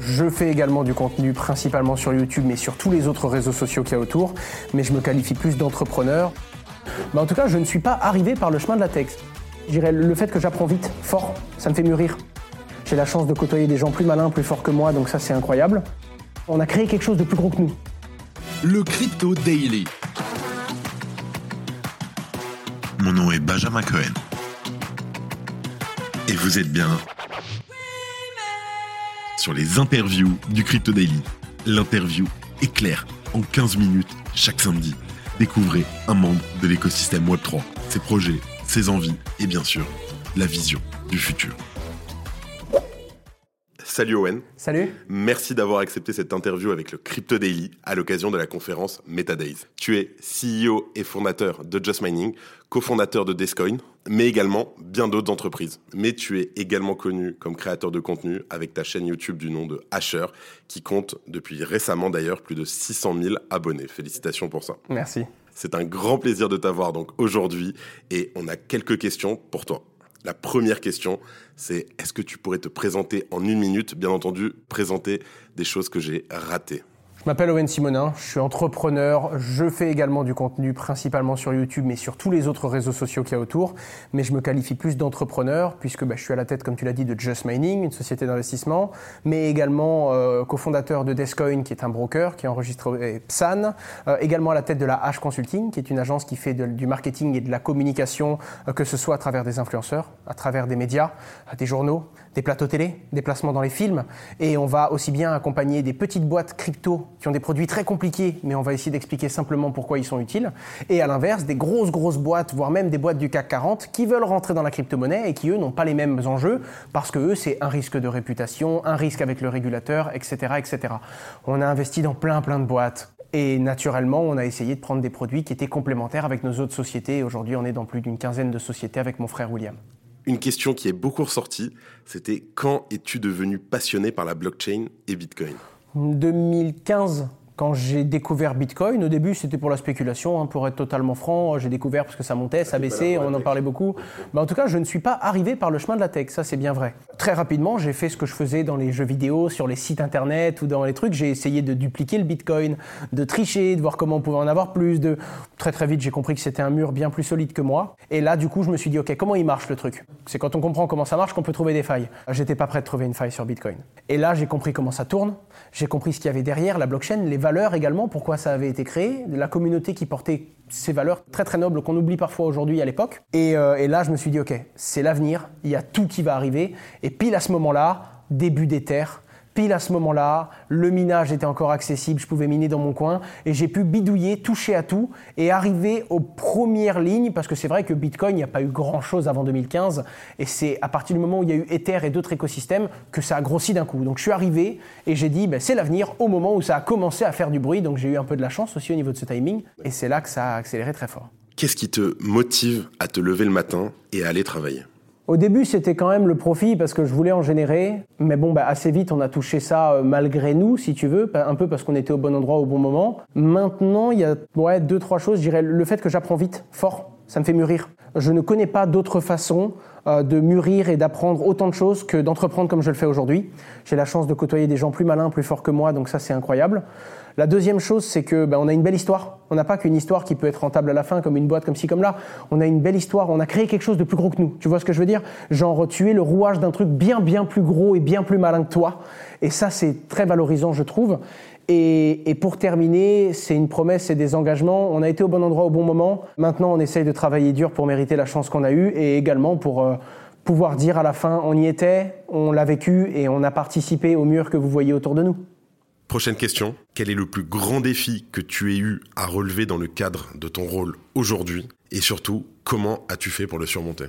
Je fais également du contenu principalement sur YouTube, mais sur tous les autres réseaux sociaux qu'il y a autour. Mais je me qualifie plus d'entrepreneur. Mais en tout cas, je ne suis pas arrivé par le chemin de la tech. Je dirais le fait que j'apprends vite, fort, ça me fait mûrir. J'ai la chance de côtoyer des gens plus malins, plus forts que moi, donc ça c'est incroyable. On a créé quelque chose de plus gros que nous. Le Crypto Daily. Mon nom est Benjamin Cohen. Et vous êtes bien sur les interviews du Crypto Daily. L'interview est claire en 15 minutes chaque samedi. Découvrez un membre de l'écosystème Web3, ses projets, ses envies et bien sûr la vision du futur. Salut Owen. Salut. Merci d'avoir accepté cette interview avec le Crypto Daily à l'occasion de la conférence MetaDays. Tu es CEO et fondateur de Just Mining, cofondateur de Descoin, mais également bien d'autres entreprises. Mais tu es également connu comme créateur de contenu avec ta chaîne YouTube du nom de Asher, qui compte depuis récemment d'ailleurs plus de 600 000 abonnés. Félicitations pour ça. Merci. C'est un grand plaisir de t'avoir donc aujourd'hui et on a quelques questions pour toi. La première question, c'est est-ce que tu pourrais te présenter en une minute, bien entendu, présenter des choses que j'ai ratées je m'appelle Owen Simonin, je suis entrepreneur, je fais également du contenu principalement sur YouTube mais sur tous les autres réseaux sociaux qu'il y a autour, mais je me qualifie plus d'entrepreneur puisque bah, je suis à la tête, comme tu l'as dit, de Just Mining, une société d'investissement, mais également euh, cofondateur de Descoin qui est un broker qui enregistre PSAN, euh, également à la tête de la H Consulting qui est une agence qui fait du marketing et de la communication, euh, que ce soit à travers des influenceurs, à travers des médias, des journaux, des plateaux télé, des placements dans les films, et on va aussi bien accompagner des petites boîtes crypto qui ont des produits très compliqués, mais on va essayer d'expliquer simplement pourquoi ils sont utiles. Et à l'inverse, des grosses, grosses boîtes, voire même des boîtes du CAC 40, qui veulent rentrer dans la crypto-monnaie et qui, eux, n'ont pas les mêmes enjeux, parce que eux, c'est un risque de réputation, un risque avec le régulateur, etc., etc. On a investi dans plein, plein de boîtes. Et naturellement, on a essayé de prendre des produits qui étaient complémentaires avec nos autres sociétés. Aujourd'hui, on est dans plus d'une quinzaine de sociétés avec mon frère William. Une question qui est beaucoup ressortie, c'était quand es-tu devenu passionné par la blockchain et Bitcoin? 2015, quand j'ai découvert Bitcoin, au début c'était pour la spéculation, hein, pour être totalement franc, j'ai découvert parce que ça montait, ça baissait, on en parlait beaucoup. Mais en tout cas, je ne suis pas arrivé par le chemin de la tech, ça c'est bien vrai. Très rapidement, j'ai fait ce que je faisais dans les jeux vidéo, sur les sites internet ou dans les trucs, j'ai essayé de dupliquer le Bitcoin, de tricher, de voir comment on pouvait en avoir plus. De... Très très vite, j'ai compris que c'était un mur bien plus solide que moi. Et là, du coup, je me suis dit, ok, comment il marche le truc? C'est quand on comprend comment ça marche qu'on peut trouver des failles. J'étais pas prêt de trouver une faille sur Bitcoin. Et là, j'ai compris comment ça tourne, j'ai compris ce qu'il y avait derrière la blockchain, les valeurs également, pourquoi ça avait été créé, la communauté qui portait ces valeurs très très nobles qu'on oublie parfois aujourd'hui à l'époque. Et, euh, et, là, je me suis dit, ok, c'est l'avenir, il y a tout qui va arriver. Et pile à ce moment-là, début des terres, à ce moment-là, le minage était encore accessible, je pouvais miner dans mon coin et j'ai pu bidouiller, toucher à tout et arriver aux premières lignes parce que c'est vrai que Bitcoin, il n'y a pas eu grand-chose avant 2015 et c'est à partir du moment où il y a eu Ether et d'autres écosystèmes que ça a grossi d'un coup. Donc je suis arrivé et j'ai dit ben, c'est l'avenir au moment où ça a commencé à faire du bruit donc j'ai eu un peu de la chance aussi au niveau de ce timing et c'est là que ça a accéléré très fort. Qu'est-ce qui te motive à te lever le matin et à aller travailler? Au début, c'était quand même le profit parce que je voulais en générer, mais bon, bah, assez vite, on a touché ça euh, malgré nous, si tu veux, un peu parce qu'on était au bon endroit au bon moment. Maintenant, il y a deux, trois choses. Je dirais le fait que j'apprends vite, fort, ça me fait mûrir. Je ne connais pas d'autre façon euh, de mûrir et d'apprendre autant de choses que d'entreprendre comme je le fais aujourd'hui. J'ai la chance de côtoyer des gens plus malins, plus forts que moi, donc ça c'est incroyable. La deuxième chose, c'est que ben, on a une belle histoire. On n'a pas qu'une histoire qui peut être rentable à la fin, comme une boîte, comme ci, comme là. On a une belle histoire. On a créé quelque chose de plus gros que nous. Tu vois ce que je veux dire? Genre, tu es le rouage d'un truc bien, bien plus gros et bien plus malin que toi. Et ça, c'est très valorisant, je trouve. Et, pour terminer, c'est une promesse, c'est des engagements. On a été au bon endroit au bon moment. Maintenant, on essaye de travailler dur pour mériter la chance qu'on a eue et également pour euh, pouvoir dire à la fin, on y était, on l'a vécu et on a participé au mur que vous voyez autour de nous. Prochaine question. Quel est le plus grand défi que tu aies eu à relever dans le cadre de ton rôle aujourd'hui? Et surtout, comment as-tu fait pour le surmonter?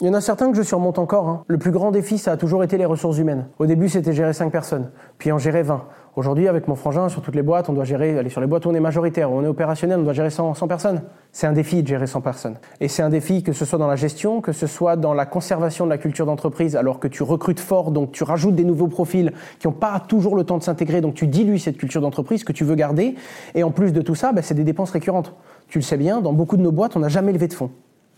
Il y en a certains que je surmonte encore. Hein. Le plus grand défi, ça a toujours été les ressources humaines. Au début, c'était gérer 5 personnes, puis en gérer 20. Aujourd'hui, avec mon frangin, sur toutes les boîtes, on doit gérer, aller sur les boîtes où on est majoritaire, on est opérationnel, on doit gérer 100, 100 personnes. C'est un défi de gérer 100 personnes. Et c'est un défi que ce soit dans la gestion, que ce soit dans la conservation de la culture d'entreprise, alors que tu recrutes fort, donc tu rajoutes des nouveaux profils qui n'ont pas toujours le temps de s'intégrer, donc tu dilues cette culture d'entreprise que tu veux garder. Et en plus de tout ça, bah, c'est des dépenses récurrentes. Tu le sais bien, dans beaucoup de nos boîtes, on n'a jamais levé de fonds.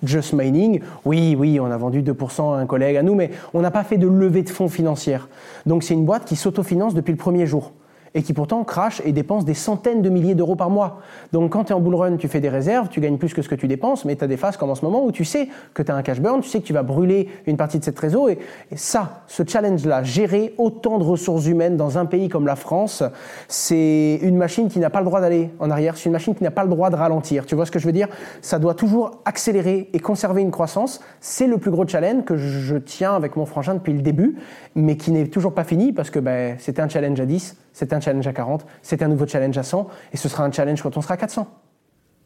Just Mining, oui, oui, on a vendu 2% à un collègue à nous, mais on n'a pas fait de levée de fonds financière. Donc c'est une boîte qui s'autofinance depuis le premier jour et qui pourtant crache et dépense des centaines de milliers d'euros par mois. Donc quand tu es en bull run, tu fais des réserves, tu gagnes plus que ce que tu dépenses, mais tu as des phases comme en ce moment où tu sais que tu as un cash burn, tu sais que tu vas brûler une partie de cette trésor. Et, ça, ce challenge-là, gérer autant de ressources humaines dans un pays comme la France, c'est une machine qui n'a pas le droit d'aller en arrière, c'est une machine qui n'a pas le droit de ralentir. Tu vois ce que je veux dire? Ça doit toujours accélérer et conserver une croissance. C'est le plus gros challenge que je tiens avec mon frangin depuis le début, mais qui n'est toujours pas fini parce que ben, c'était un challenge à 10 c'est un challenge à 40, c'est un nouveau challenge à 100, et ce sera un challenge quand on sera à 400.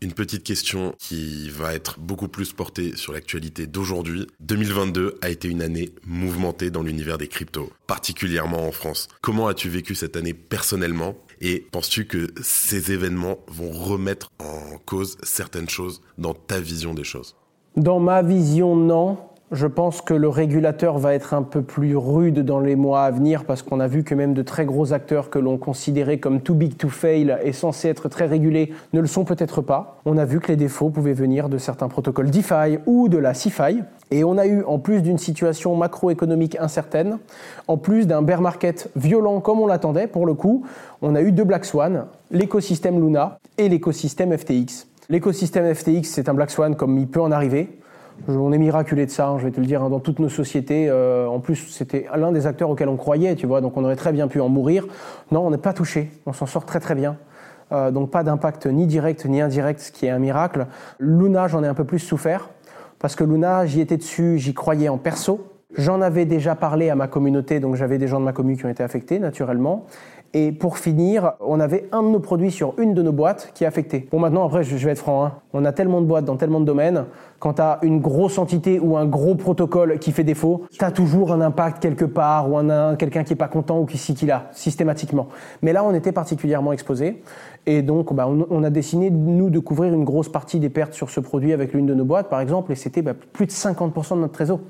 Une petite question qui va être beaucoup plus portée sur l'actualité d'aujourd'hui. 2022 a été une année mouvementée dans l'univers des cryptos, particulièrement en France. Comment as-tu vécu cette année personnellement et penses-tu que ces événements vont remettre en cause certaines choses dans ta vision des choses? Dans ma vision, non. Je pense que le régulateur va être un peu plus rude dans les mois à venir parce qu'on a vu que même de très gros acteurs que l'on considérait comme too big to fail et censés être très régulés ne le sont peut-être pas. On a vu que les défauts pouvaient venir de certains protocoles DeFi ou de la CeFi. Et on a eu, en plus d'une situation macroéconomique incertaine, en plus d'un bear market violent comme on l'attendait pour le coup, on a eu deux Black Swan, l'écosystème Luna et l'écosystème FTX. L'écosystème FTX, c'est un Black Swan comme il peut en arriver. On est miraculé de ça, hein, je vais te le dire, hein, dans toutes nos sociétés. Euh, en plus, c'était l'un des acteurs auxquels on croyait, tu vois, donc on aurait très bien pu en mourir. Non, on n'est pas touché, on s'en sort très très bien. Euh, donc pas d'impact ni direct ni indirect, ce qui est un miracle. Luna, j'en ai un peu plus souffert, parce que Luna, j'y étais dessus, j'y croyais en perso. J'en avais déjà parlé à ma communauté, donc j'avais des gens de ma commune qui ont été affectés, naturellement. Et pour finir, on avait un de nos produits sur une de nos boîtes qui est affecté. Bon, maintenant, après, je vais être franc, hein. on a tellement de boîtes dans tellement de domaines. Quand tu as une grosse entité ou un gros protocole qui fait défaut, tu as toujours un impact quelque part ou un, quelqu'un qui est pas content ou qui s'y qu'il a, systématiquement. Mais là, on était particulièrement exposé. Et donc, bah, on, a décidé, nous, de couvrir une grosse partie des pertes sur ce produit avec l'une de nos boîtes, par exemple, et c'était bah, plus de 50% de notre trésor.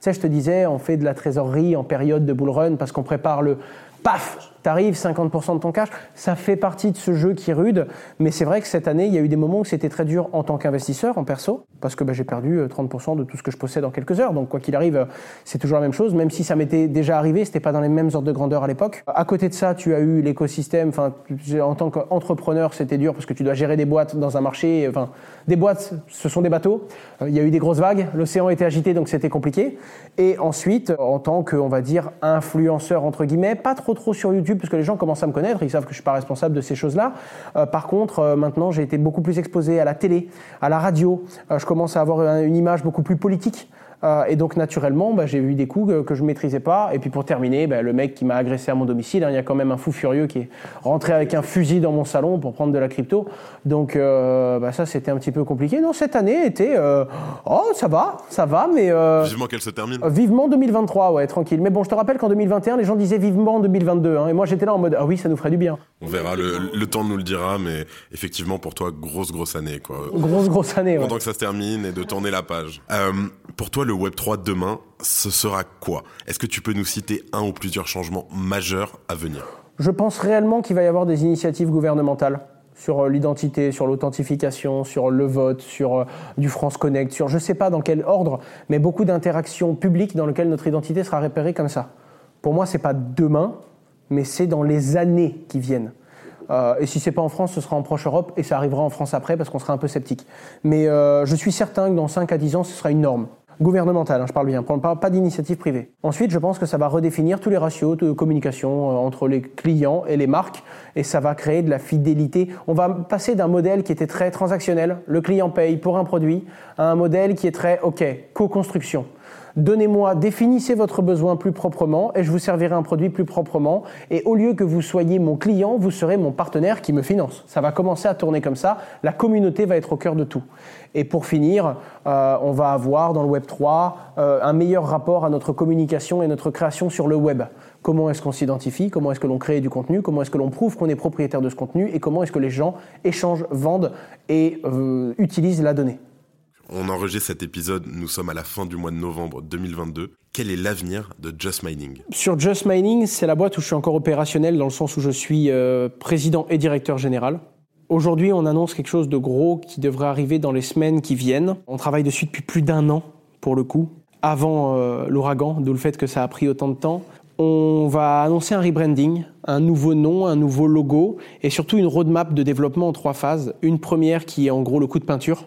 Tu sais, je te disais, on fait de la trésorerie en période de bull run parce qu'on prépare le, paf, t'arrives 50% de ton cash. Ça fait partie de ce jeu qui est rude, mais c'est vrai que cette année, il y a eu des moments où c'était très dur en tant qu'investisseur, en perso, parce que bah, j'ai perdu 30% euh, de tout ce que je possède en quelques heures. Donc quoi qu'il arrive, euh, c'est toujours la même chose, même si ça m'était déjà arrivé, c'était pas dans les mêmes ordres de grandeur à l'époque. À côté de ça, tu as eu l'écosystème. Enfin, en tant qu'entrepreneur, c'était dur parce que tu dois gérer des boîtes dans un marché. Enfin, des boîtes, ce sont des bateaux. Euh, il y a eu des grosses vagues, l'océan était agité, donc c'était compliqué. Et ensuite, en tant que, on va dire, influenceur entre guillemets, pas trop trop sur YouTube parce que les gens commencent à me connaître, ils savent que je suis pas responsable de ces choses-là. Euh, par contre, euh, maintenant, j'ai été beaucoup plus exposé à la télé, à la radio. Euh, je commence à avoir une image beaucoup plus politique. Euh, et donc naturellement, bah, j'ai eu des coups que, je je maîtrisais pas. Et puis pour terminer, bah, le mec qui m'a agressé à mon domicile, hein, il y a quand même un fou furieux qui est rentré avec un fusil dans mon salon pour prendre de la crypto. Donc euh, bah, ça, c'était un petit peu compliqué. Non, cette année était, euh, oh ça va, ça va, mais vivement qu'elle se termine. vivement 2023, ouais, tranquille. Mais bon, je te rappelle qu'en 2021, les gens disaient vivement 2022, hein, et moi j'étais là en mode ah oui, ça nous ferait du bien. On verra, le, temps nous le dira, mais effectivement pour toi, grosse grosse année quoi. Grosse grosse année. Pendant que ça se termine et de tourner la page. pour toi, le Web 3 demain, ce sera quoi? Est-ce que tu peux nous citer un ou plusieurs changements majeurs à venir? Je pense réellement qu'il va y avoir des initiatives gouvernementales sur euh, l'identité, sur l'authentification, sur le vote, sur euh, du France Connect, sur je ne sais pas dans quel ordre, mais beaucoup d'interactions publiques dans lesquelles notre identité sera repérée comme ça. Pour moi, c'est pas demain, mais c'est dans les années qui viennent. Euh, et si c'est pas en France, ce sera en proche Europe et ça arrivera en France après parce qu'on sera un peu sceptique. Mais je suis certain que dans 5 à 10 ans, ce sera une norme gouvernementale, hein, je parle bien, pas, pas d'initiative privée. Ensuite, je pense que ça va redéfinir tous les ratios de communication euh, entre les clients et les marques, et ça va créer de la fidélité. On va passer d'un modèle qui était très transactionnel, le client paye pour un produit, à un modèle qui est très, OK, co-construction. Donnez-moi, définissez votre besoin plus proprement et je vous servirai un produit plus proprement. Et au lieu que vous soyez mon client, vous serez mon partenaire qui me finance. Ça va commencer à tourner comme ça. La communauté va être au cœur de tout. Et pour finir, euh, on va avoir dans le Web 3 euh, un meilleur rapport à notre communication et notre création sur le web. Comment est-ce qu'on s'identifie? Comment est-ce que l'on crée du contenu? Comment est-ce que l'on prouve qu'on est propriétaire de ce contenu? Et comment est-ce que les gens échangent, vendent et euh, utilisent la donnée? On enregistre cet épisode, nous sommes à la fin du mois de novembre 2022. Quel est l'avenir de Just Mining? Sur Just Mining, c'est la boîte où je suis encore opérationnel dans le sens où je suis président et directeur général. Aujourd'hui, on annonce quelque chose de gros qui devrait arriver dans les semaines qui viennent. On travaille dessus depuis plus d'un an, pour le coup, avant euh, l'ouragan, d'où le fait que ça a pris autant de temps. On va annoncer un rebranding, un nouveau nom, un nouveau logo et surtout une roadmap de développement en trois phases. Une première qui est en gros le coup de peinture,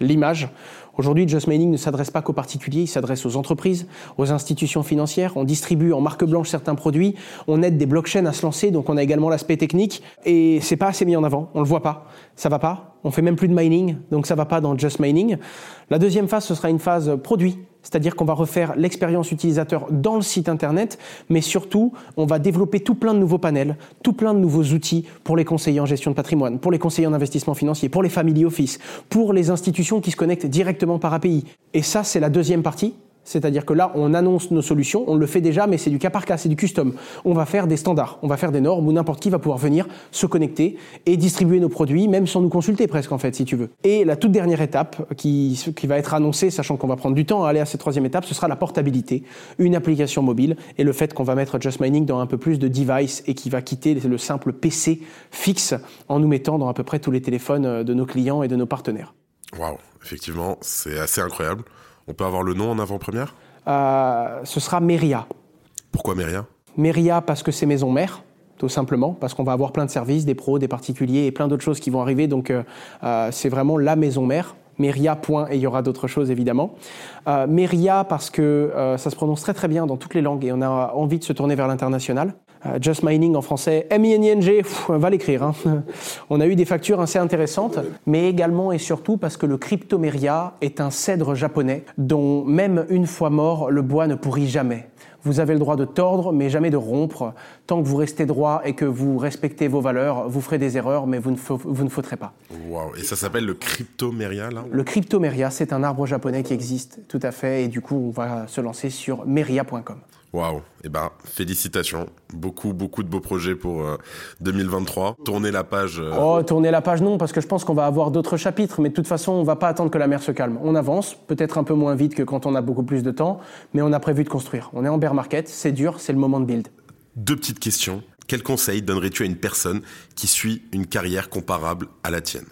l'image. Aujourd'hui, Just Mining ne s'adresse pas qu'aux particuliers, il s'adresse aux entreprises, aux institutions financières. On distribue en marque blanche certains produits, on aide des blockchains à se lancer, donc on a également l'aspect technique. Et c'est pas assez mis en avant, on le voit pas, ça va pas. On fait même plus de mining, donc ça va pas dans Just Mining. La deuxième phase, ce sera une phase produit, c'est-à-dire qu'on va refaire l'expérience utilisateur dans le site internet, mais surtout, on va développer tout plein de nouveaux panels, tout plein de nouveaux outils pour les conseillers en gestion de patrimoine, pour les conseillers en investissement financier, pour les family office, pour les institutions qui se connectent directement par API. Et ça, c'est la deuxième partie. C'est-à-dire que là, on annonce nos solutions, on le fait déjà, mais c'est du cas par cas, c'est du custom. On va faire des standards, on va faire des normes où n'importe qui va pouvoir venir se connecter et distribuer nos produits, même sans nous consulter presque en fait, si tu veux. Et la toute dernière étape qui, va être annoncée, sachant qu'on va prendre du temps à aller à cette troisième étape, ce sera la portabilité, une application mobile et le fait qu'on va mettre Just Mining dans un peu plus de devices et qui va quitter le simple PC fixe en nous mettant dans à peu près tous les téléphones de nos clients et de nos partenaires. Waouh, effectivement, c'est assez incroyable. On peut avoir le nom en avant-première euh, Ce sera Meria. Pourquoi Meria? Meria parce que c'est maison mère tout simplement, parce qu'on va avoir plein de services, des pros, des particuliers et plein d'autres choses qui vont arriver. Donc euh, euh, c'est vraiment la maison mère. Meria. Point, et il y aura d'autres choses évidemment. Meria parce que ça se prononce très très bien dans toutes les langues et on a envie de se tourner vers l'international. Euh, Just Mining en français, M-I-N-I-N-G, va l'écrire. Hein. On a eu des factures assez intéressantes, mais également et surtout parce que le Cryptomeria est un cèdre japonais dont même une fois mort, le bois ne pourrit jamais. Vous avez le droit de tordre, mais jamais de rompre. Tant que vous restez droit et que vous respectez vos valeurs, vous ferez des erreurs, mais vous ne, vous ne fauterez pas. Wow. Et ça s'appelle le Cryptomeria, là Le Cryptomeria, c'est un arbre japonais qui existe, tout à fait. Et du coup, on va se lancer sur meria.com. Waouh, eh ben félicitations, beaucoup beaucoup de beaux projets pour 2023. Euh, tourner la page. Euh, oh, tourner la page non, parce que je pense qu'on va avoir d'autres chapitres, mais de toute façon, on va pas attendre que la mer se calme. On avance, peut-être un peu moins vite que quand on a beaucoup plus de temps, mais on a prévu de construire. On est en bear market, c'est dur, c'est le moment de build. Deux petites questions. Quel conseil donnerais-tu à une personne qui suit une carrière comparable à la tienne?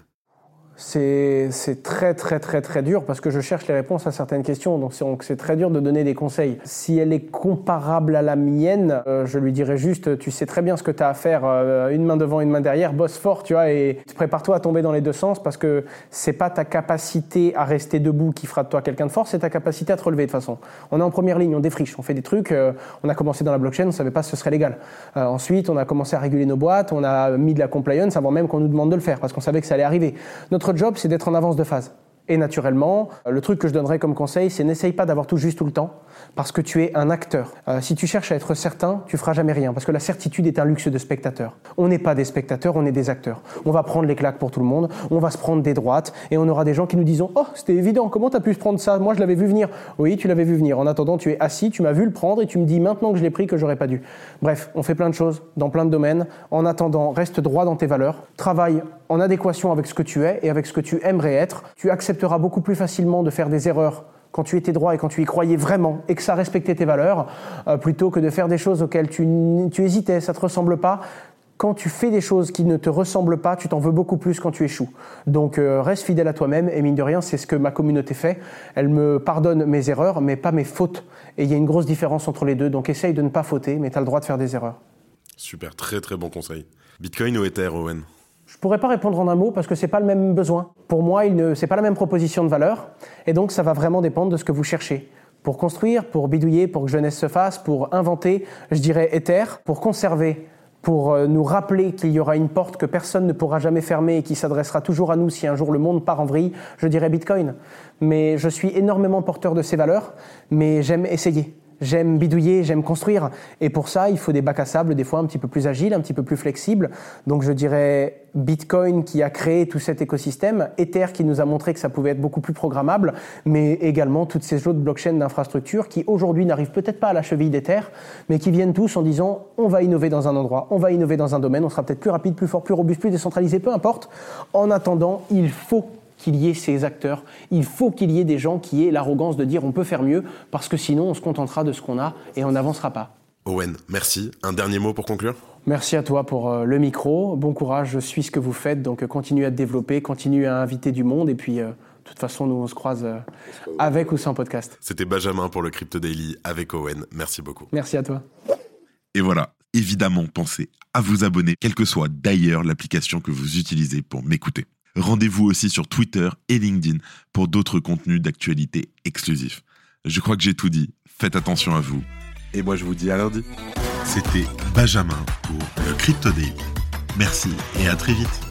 C'est très très très très dur parce que je cherche les réponses à certaines questions, donc c'est très dur de donner des conseils. Si elle est comparable à la mienne, euh, je lui dirais juste, tu sais très bien ce que tu as à faire, euh, une main devant, une main derrière, bosse fort, tu vois, et prépare-toi à tomber dans les deux sens parce que c'est pas ta capacité à rester debout qui fera de toi quelqu'un de fort, c'est ta capacité à te relever de façon. On est en première ligne, on défriche, on fait des trucs, euh, on a commencé dans la blockchain, on savait pas si ce serait légal. ensuite, on a commencé à réguler nos boîtes, on a mis de la compliance avant même qu'on nous demande de le faire parce qu'on savait que ça allait arriver. Notre notre job, c'est d'être en avance de phase. Et naturellement, le truc que je donnerais comme conseil, c'est n'essaye pas d'avoir tout juste tout le temps, parce que tu es un acteur. Euh, si tu cherches à être certain, tu feras jamais rien, parce que la certitude est un luxe de spectateur. On n'est pas des spectateurs, on est des acteurs. On va prendre les claques pour tout le monde, on va se prendre des droites, et on aura des gens qui nous disent Oh, c'était évident, comment tu as pu se prendre ça? Moi, je l'avais vu venir. Oui, tu l'avais vu venir. En attendant, tu es assis, tu m'as vu le prendre, et tu me dis maintenant que je l'ai pris que j'aurais pas dû. Bref, on fait plein de choses, dans plein de domaines. En attendant, reste droit dans tes valeurs, travaille en adéquation avec ce que tu es et avec ce que tu aimerais être. Tu accepteras beaucoup plus facilement de faire des erreurs quand tu étais droit et quand tu y croyais vraiment et que ça respectait tes valeurs, euh, plutôt que de faire des choses auxquelles tu, hésitais, ça te ressemble pas. Quand tu fais des choses qui ne te ressemblent pas, tu t'en veux beaucoup plus quand tu échoues. Donc euh, reste fidèle à toi-même et mine de rien, c'est ce que ma communauté fait. Elle me pardonne mes erreurs, mais pas mes fautes. Et il y a une grosse différence entre les deux. Donc essaye de ne pas fauter, mais tu as le droit de faire des erreurs. Super, très très bon conseil. Bitcoin ou Ether, Owen? Je pourrais pas répondre en un mot parce que c'est pas le même besoin. Pour moi, il ne, c'est pas la même proposition de valeur, et donc ça va vraiment dépendre de ce que vous cherchez. Pour construire, pour bidouiller, pour que jeunesse se fasse, pour inventer, je dirais Ether. Pour conserver, pour euh, nous rappeler qu'il y aura une porte que personne ne pourra jamais fermer et qui s'adressera toujours à nous si un jour le monde part en vrille, je dirais Bitcoin. Mais je suis énormément porteur de ces valeurs, mais j'aime essayer. J'aime bidouiller, j'aime construire. Et pour ça, il faut des bacs à sable, des fois un petit peu plus agiles, un petit peu plus flexibles. Donc je dirais Bitcoin qui a créé tout cet écosystème, Ether qui nous a montré que ça pouvait être beaucoup plus programmable, mais également toutes ces autres blockchains d'infrastructure qui aujourd'hui n'arrivent peut-être pas à la cheville d'Ether, mais qui viennent tous en disant on va innover dans un endroit, on va innover dans un domaine, on sera peut-être plus rapide, plus fort, plus robuste, plus décentralisé, peu importe. En attendant, il faut qu'il y ait ces acteurs. Il faut qu'il y ait des gens qui aient l'arrogance de dire on peut faire mieux, parce que sinon on se contentera de ce qu'on a et on n'avancera pas. Owen, merci. Un dernier mot pour conclure? Merci à toi pour euh, le micro. Bon courage, je suis ce que vous faites, donc euh, continuez à te développer, continuez à inviter du monde, et puis euh, de toute façon, nous on se croise avec ou sans podcast. C'était Benjamin pour le Crypto Daily avec Owen. Merci beaucoup. Merci à toi. Et voilà, évidemment, pensez à vous abonner, quelle que soit d'ailleurs l'application que vous utilisez pour m'écouter. Rendez-vous aussi sur Twitter et LinkedIn pour d'autres contenus d'actualité exclusifs. Je crois que j'ai tout dit. Faites attention à vous. Et moi, je vous dis à lundi. C'était Benjamin pour le Crypto Daily. Merci et à très vite.